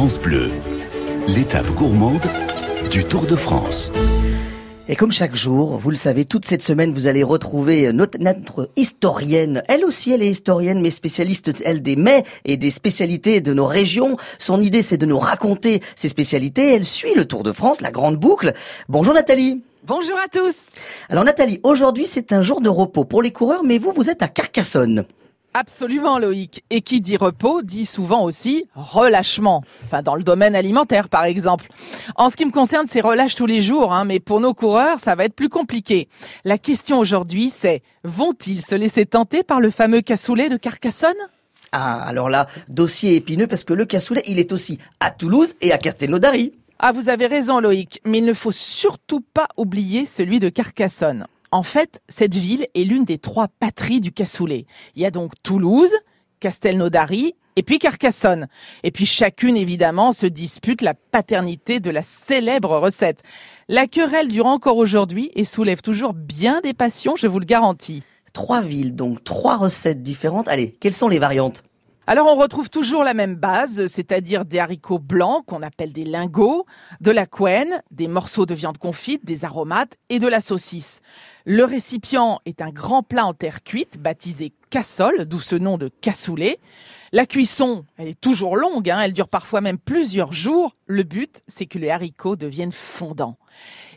France Bleu, l'étape gourmande du Tour de France. Et comme chaque jour, vous le savez, toute cette semaine, vous allez retrouver notre, notre, historienne. Elle aussi, elle est historienne, mais spécialiste, elle, des mets et des spécialités de nos régions. Son idée, c'est de nous raconter ses spécialités. Elle suit le Tour de France, la grande boucle. Bonjour Nathalie. Bonjour à tous. Alors Nathalie, aujourd'hui, c'est un jour de repos pour les coureurs, mais vous, vous êtes à Carcassonne. Absolument Loïc. Et qui dit repos dit souvent aussi relâchement. Enfin dans le domaine alimentaire par exemple. En ce qui me concerne c'est relâche tous les jours, hein, mais pour nos coureurs ça va être plus compliqué. La question aujourd'hui c'est vont-ils se laisser tenter par le fameux cassoulet de Carcassonne? Ah alors là, dossier épineux parce que le cassoulet il est aussi à Toulouse et à Castelnaudary. Ah vous avez raison Loïc, mais il ne faut surtout pas oublier celui de Carcassonne. En fait, cette ville est l'une des trois patries du cassoulet. Il y a donc Toulouse, Castelnaudary et puis Carcassonne. Et puis chacune, évidemment, se dispute la paternité de la célèbre recette. La querelle dure encore aujourd'hui et soulève toujours bien des passions, je vous le garantis. Trois villes, donc trois recettes différentes. Allez, quelles sont les variantes? Alors on retrouve toujours la même base, c'est-à-dire des haricots blancs qu'on appelle des lingots, de la couenne, des morceaux de viande confite, des aromates et de la saucisse. Le récipient est un grand plat en terre cuite baptisé cassole, d'où ce nom de cassoulet. La cuisson, elle est toujours longue, hein, elle dure parfois même plusieurs jours. Le but, c'est que les haricots deviennent fondants.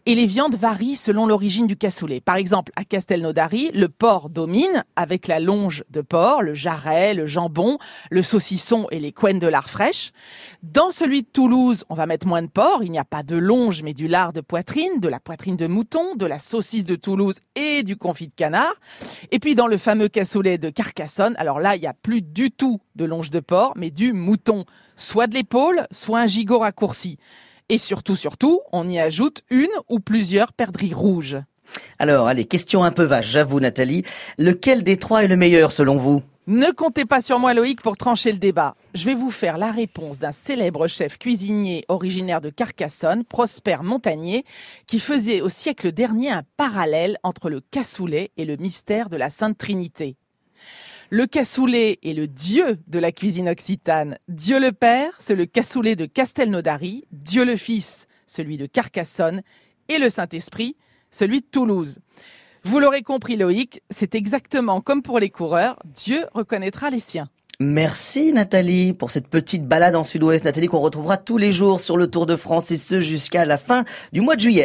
Et les viandes varient selon l'origine du cassoulet. Par exemple, à Castelnaudary, le porc domine avec la longe de porc, le jarret, le jambon, le saucisson et les couennes de lard fraîche. Dans celui de Toulouse, on va mettre moins de porc. Il n'y a pas de longe, mais du lard de poitrine, de la poitrine de mouton, de la saucisse de Toulouse et du confit de canard. Et puis dans le fameux cassoulet de Carcassonne, alors là, il n'y a plus du tout de longe de porc, mais du mouton. Soit de l'épaule, soit un gigot raccourci. Et surtout, surtout, on y ajoute une ou plusieurs perdrix rouges. Alors, allez, question un peu vache, j'avoue Nathalie. Lequel des trois est le meilleur selon vous? Ne comptez pas sur moi Loïc pour trancher le débat. Je vais vous faire la réponse d'un célèbre chef cuisinier originaire de Carcassonne, Prosper Montagnier, qui faisait au siècle dernier un parallèle entre le cassoulet et le mystère de la Sainte Trinité. Le cassoulet est le dieu de la cuisine occitane. Dieu le Père, c'est le cassoulet de Castelnaudary. Dieu le Fils, celui de Carcassonne. Et le Saint-Esprit, celui de Toulouse. Vous l'aurez compris Loïc, c'est exactement comme pour les coureurs, Dieu reconnaîtra les siens. Merci Nathalie pour cette petite balade en sud-ouest. Nathalie qu'on retrouvera tous les jours sur le Tour de France et ce jusqu'à la fin du mois de juillet.